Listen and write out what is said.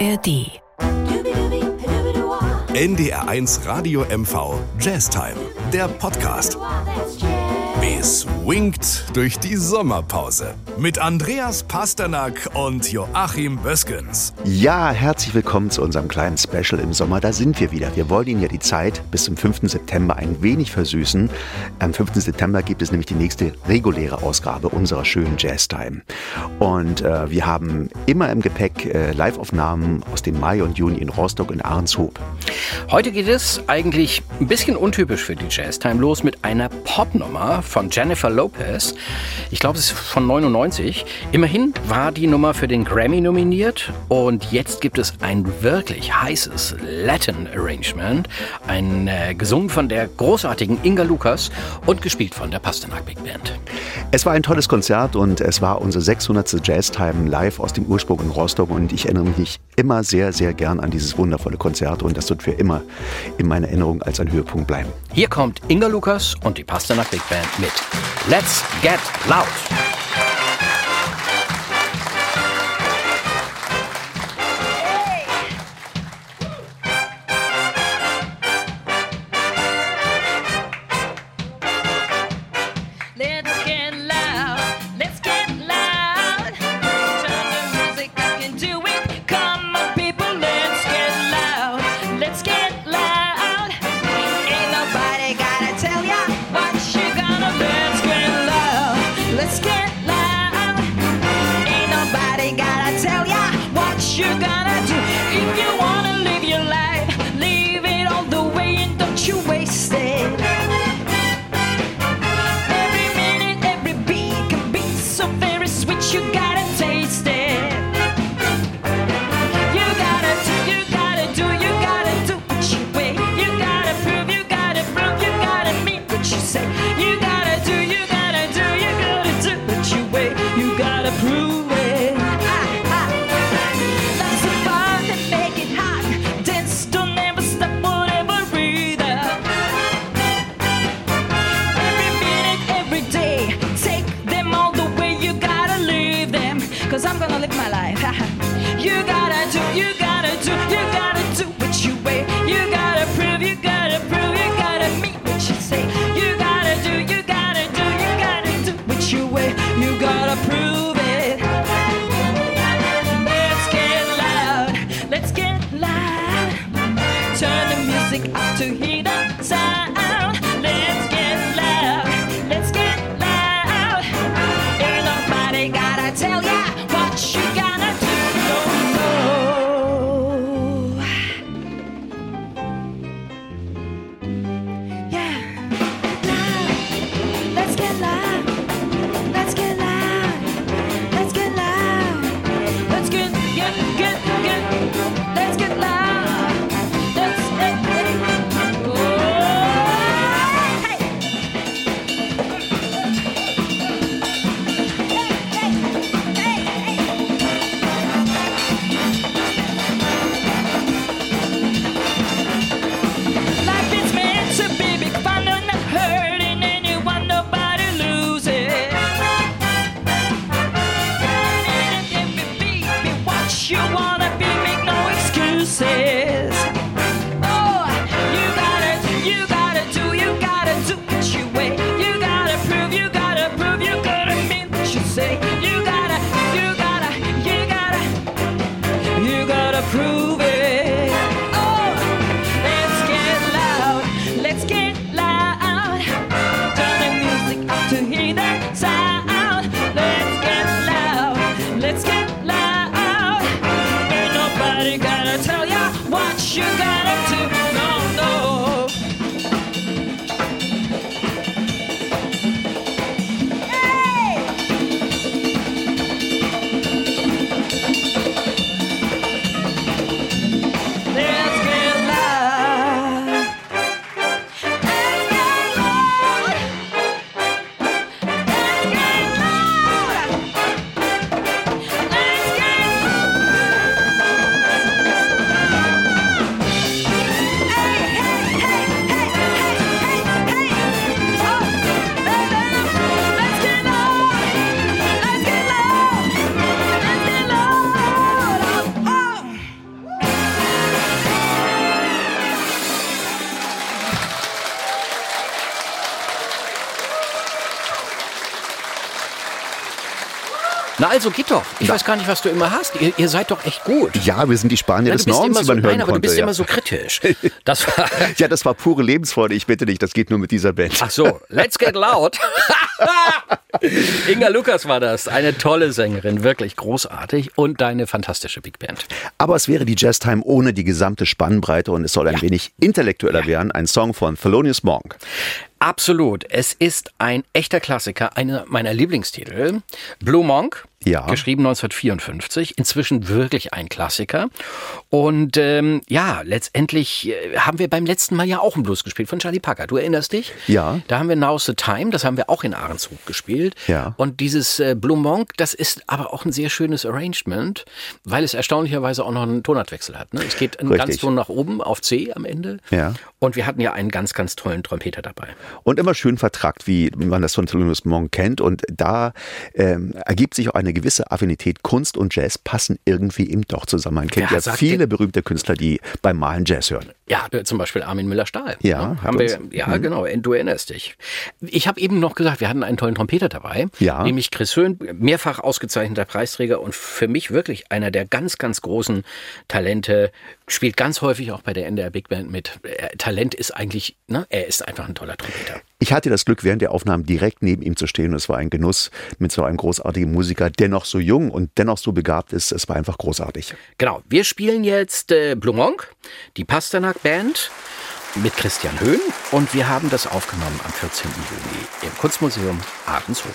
ARD. NDR1 Radio MV Jazztime, der Podcast. Es winkt durch die Sommerpause mit Andreas Pasternak und Joachim Böskens. Ja, herzlich willkommen zu unserem kleinen Special im Sommer. Da sind wir wieder. Wir wollen Ihnen ja die Zeit bis zum 5. September ein wenig versüßen. Am 5. September gibt es nämlich die nächste reguläre Ausgabe unserer schönen Jazztime. Und äh, wir haben immer im Gepäck äh, Liveaufnahmen aus dem Mai und Juni in Rostock und Ahrenshoop. Heute geht es eigentlich ein bisschen untypisch für die Jazztime los mit einer Popnummer von Jennifer Lopez. Ich glaube, es ist von 99. Immerhin war die Nummer für den Grammy nominiert und jetzt gibt es ein wirklich heißes Latin Arrangement, ein äh, gesungen von der großartigen Inga Lucas und gespielt von der Pasternak Big Band. Es war ein tolles Konzert und es war unsere 600. Jazztime live aus dem Ursprung in Rostock und ich erinnere mich immer sehr, sehr gern an dieses wundervolle Konzert und das wird für immer in meiner Erinnerung als ein Höhepunkt bleiben. Hier kommt Inga Lucas und die Pasternak Big Band mit Let's Get Loud. To hear what you gotta do. Na also geht doch. Ich weiß gar nicht, was du immer hast. Ihr, ihr seid doch echt gut. Ja, wir sind die Spanier Na, des du Nordens, die so, man hören nein, aber du konnte. bist ja. immer so kritisch. Das war, ja, das war pure Lebensfreude. Ich bitte dich, das geht nur mit dieser Band. ach so, let's get loud. Inga Lukas war das. Eine tolle Sängerin, wirklich großartig. Und deine fantastische Big Band. Aber es wäre die Jazztime ohne die gesamte Spannbreite und es soll ein wenig intellektueller werden. Ein Song von Thelonious Monk. Absolut. Es ist ein echter Klassiker, einer meiner Lieblingstitel. Blue Monk. Ja. Geschrieben 1954, inzwischen wirklich ein Klassiker. Und ähm, ja, letztendlich äh, haben wir beim letzten Mal ja auch einen Blues gespielt von Charlie Parker. Du erinnerst dich? Ja. Da haben wir Now's the Time, das haben wir auch in Ahrenshoop gespielt. Ja. Und dieses äh, Blue Monk, das ist aber auch ein sehr schönes Arrangement, weil es erstaunlicherweise auch noch einen Tonartwechsel hat. Ne? Es geht einen Richtig. ganz Ton nach oben auf C am Ende. Ja. Und wir hatten ja einen ganz, ganz tollen Trompeter dabei. Und immer schön vertrackt, wie man das von Thelonious Monk kennt. Und da ähm, ergibt sich auch eine gewisse Affinität. Kunst und Jazz passen irgendwie eben doch zusammen. Man kennt ja sagt viele berühmte Künstler, die beim Malen Jazz hören. Ja, zum Beispiel Armin Müller-Stahl. Ja, Ne? haben wir, uns- ja genau, du erinnerst dich. Ich habe eben noch gesagt, wir hatten einen tollen Trompeter dabei, Ja. nämlich Chris Höhn, mehrfach ausgezeichneter Preisträger und für mich wirklich einer der ganz, ganz großen Talente, spielt ganz häufig auch bei der NDR Big Band mit. Talent ist eigentlich, ne, er ist einfach ein toller Trompeter. Ich hatte das Glück, während der Aufnahmen direkt neben ihm zu stehen. Und es war ein Genuss mit so einem großartigen Musiker, der noch so jung und dennoch so begabt ist. Es war einfach großartig. Genau, wir spielen jetzt äh, Blue Monk, die Pasternak Band mit Christian Höhn und wir haben das aufgenommen am 14. Juni im Kunstmuseum Ahrenshoop.